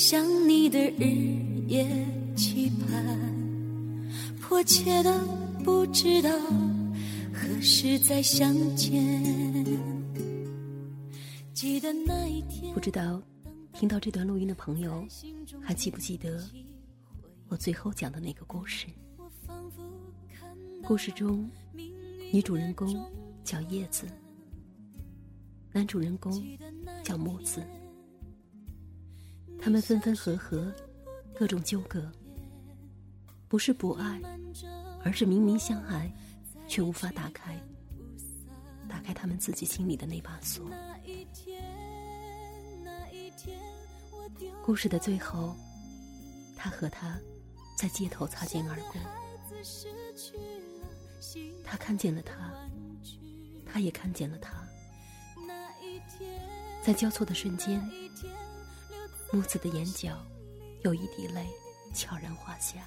想你的日夜期盼，迫切的不知道何时再相见。记得那一天，不知道听到这段录音的朋友还记不记得我最后讲的那个故事？故事中，女主人公叫叶子，男主人公叫木子。他们分分合合，各种纠葛，不是不爱，而是明明相爱，却无法打开，打开他们自己心里的那把锁。故事的最后，他和她在街头擦肩而过。他看见了他，他也看见了他。在交错的瞬间，木子的眼角有一滴泪悄然滑下。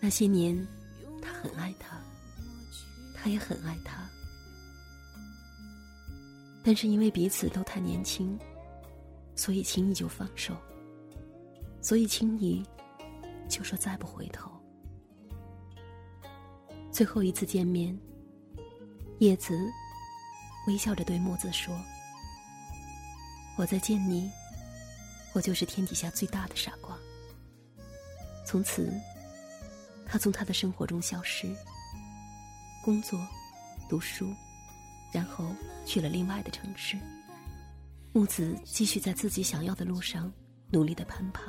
那些年，他很爱她，他也很爱他。但是因为彼此都太年轻，所以轻易就放手，所以轻易就说再不回头。最后一次见面，叶子微笑着对木子说：“我再见你，我就是天底下最大的傻瓜。”从此，他从他的生活中消失，工作、读书。然后去了另外的城市。木子继续在自己想要的路上努力的攀爬。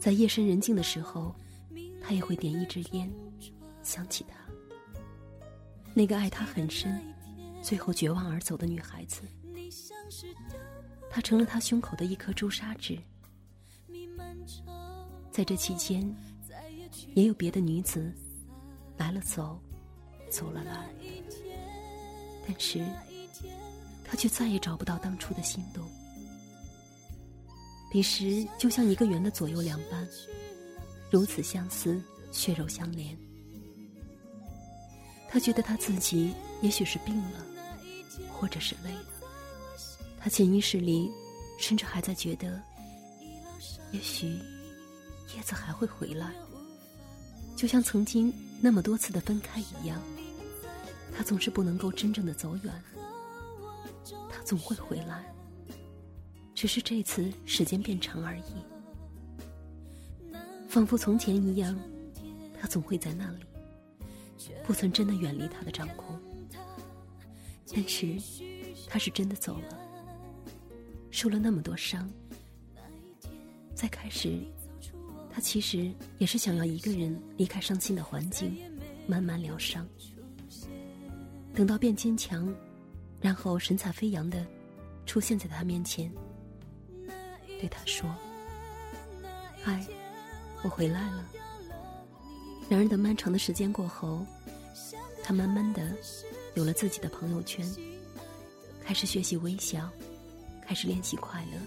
在夜深人静的时候，他也会点一支烟，想起他，那个爱他很深，最后绝望而走的女孩子。她成了他胸口的一颗朱砂痣。在这期间，也有别的女子来了走，走了来。但是，他却再也找不到当初的心动。彼时就像一个圆的左右两半，如此相似，血肉相连。他觉得他自己也许是病了，或者是累了。他潜意识里，甚至还在觉得，也许叶子还会回来，就像曾经那么多次的分开一样。他总是不能够真正的走远，他总会回来，只是这次时间变长而已。仿佛从前一样，他总会在那里，不曾真的远离他的掌控。但是，他是真的走了，受了那么多伤。在开始，他其实也是想要一个人离开伤心的环境，慢慢疗伤。等到变坚强，然后神采飞扬的出现在他面前，对他说：“嗨，我回来了。”然而，等漫长的时间过后，他慢慢的有了自己的朋友圈，开始学习微笑，开始练习快乐。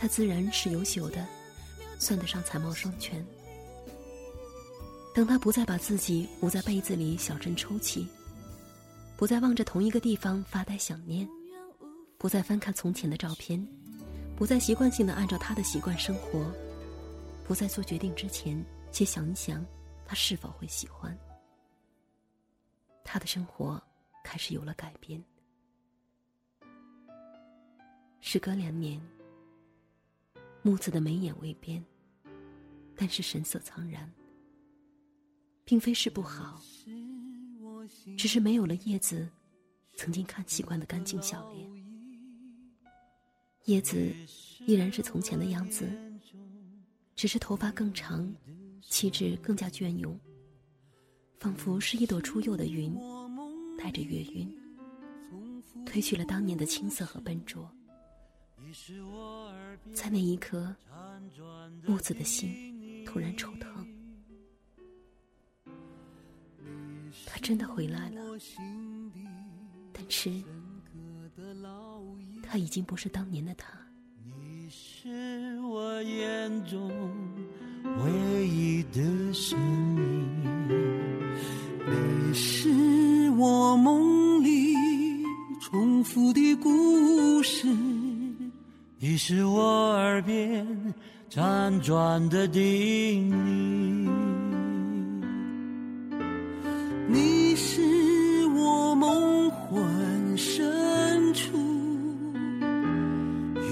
他自然是优秀的，算得上才貌双全。等他不再把自己捂在被子里小声抽泣，不再望着同一个地方发呆想念，不再翻看从前的照片，不再习惯性的按照他的习惯生活，不再做决定之前先想一想他是否会喜欢。他的生活开始有了改变。时隔两年，木子的眉眼未变，但是神色苍然。并非是不好，只是没有了叶子曾经看习惯的干净笑脸。叶子依然是从前的样子，只是头发更长，气质更加隽永，仿佛是一朵初幼的云，带着月晕，褪去了当年的青涩和笨拙。在那一刻，木子的心突然抽疼。他真的回来了，但是他已经不是当年的他。你是我眼中唯一的你是我耳边辗转的叮咛，你是我梦魂深处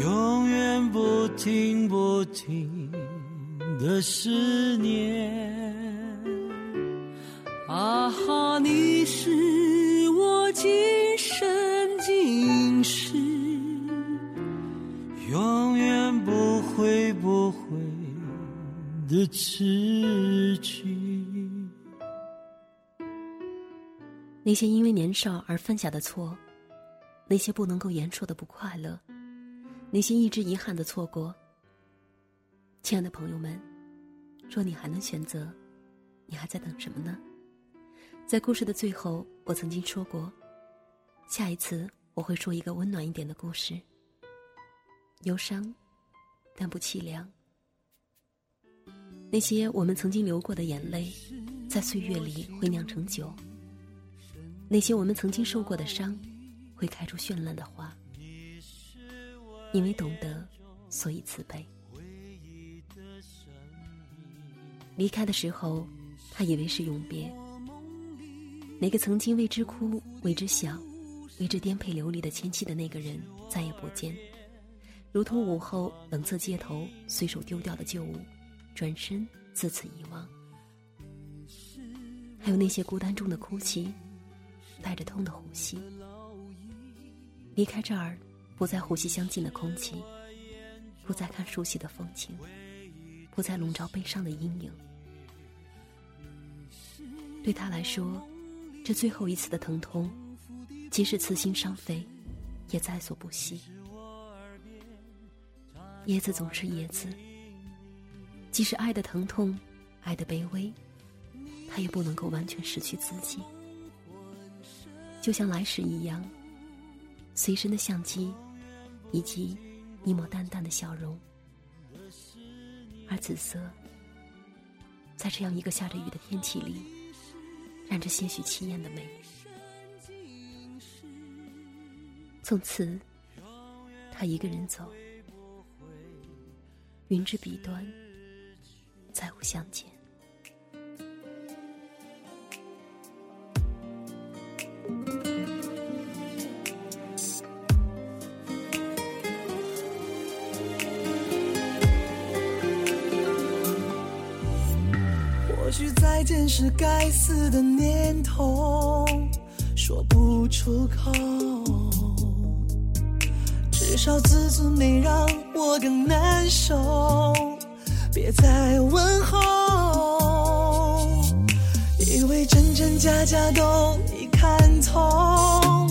永远不停不停的思念。痴曲。那些因为年少而犯下的错，那些不能够言说的不快乐，那些一直遗憾的错过。亲爱的朋友们，若你还能选择，你还在等什么呢？在故事的最后，我曾经说过，下一次我会说一个温暖一点的故事。忧伤，但不凄凉。那些我们曾经流过的眼泪，在岁月里会酿成酒。那些我们曾经受过的伤，会开出绚烂的花。因为懂得，所以慈悲。离开的时候，他以为是永别。那个曾经为之哭、为之笑、为之颠沛流离的前妻的那个人再也不见，如同午后冷色街头随手丢掉的旧物，转身自此遗忘。还有那些孤单中的哭泣，带着痛的呼吸。离开这儿，不再呼吸相近的空气，不再看熟悉的风景，不再笼罩悲伤的阴影。对他来说。这最后一次的疼痛，即使刺心伤肺，也在所不惜。叶子总是叶子，即使爱的疼痛，爱的卑微，他也不能够完全失去自己。就像来时一样，随身的相机，以及一抹淡淡的笑容。而紫色，在这样一个下着雨的天气里。染着些许凄艳的美。从此，他一个人走，云之彼端，再无相见。或许再见是该死的念头，说不出口。至少自尊没让我更难受，别再问候。以为真真假假都已看透，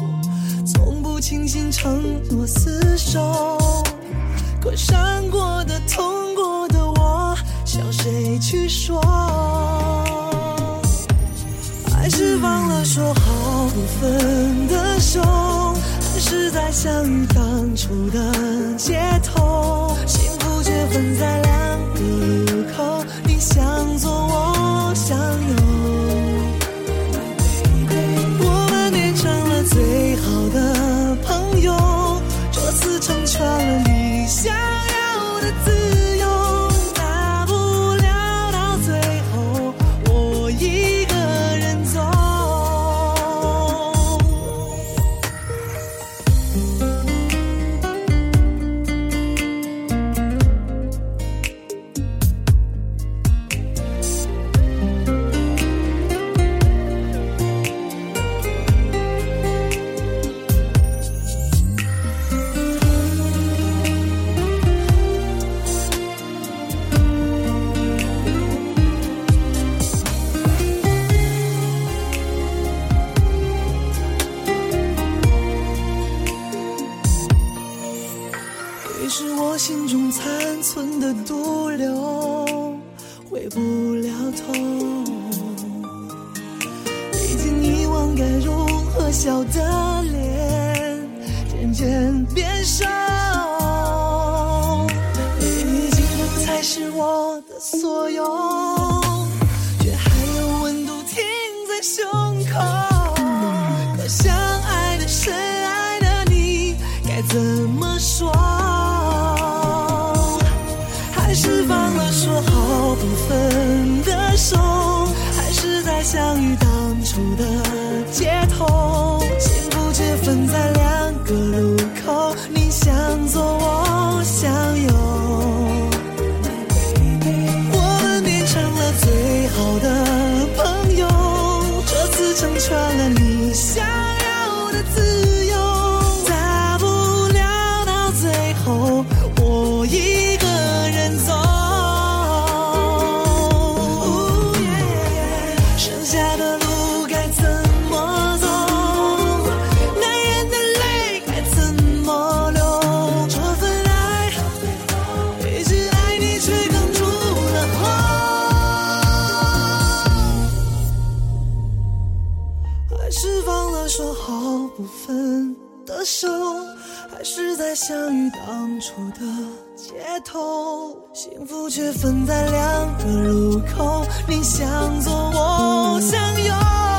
从不轻信承诺厮守。可伤过的、痛过的我，向谁去说？还是忘了说好不分的手，还是在相遇当初的街头？分在两地路口。笑的脸渐渐变瘦，你已经不再是我的所有，却还有温度停在胸口。可相爱的、深爱的你，该怎么说？还是放了说好不分的手，还是在相遇当初的街头，个路口，你向左，我向右，我们变成了最好的朋友，这次成全了你想要的自由，不分的手，还是在相遇当初的街头，幸福却分在两个路口，你向左，我向右。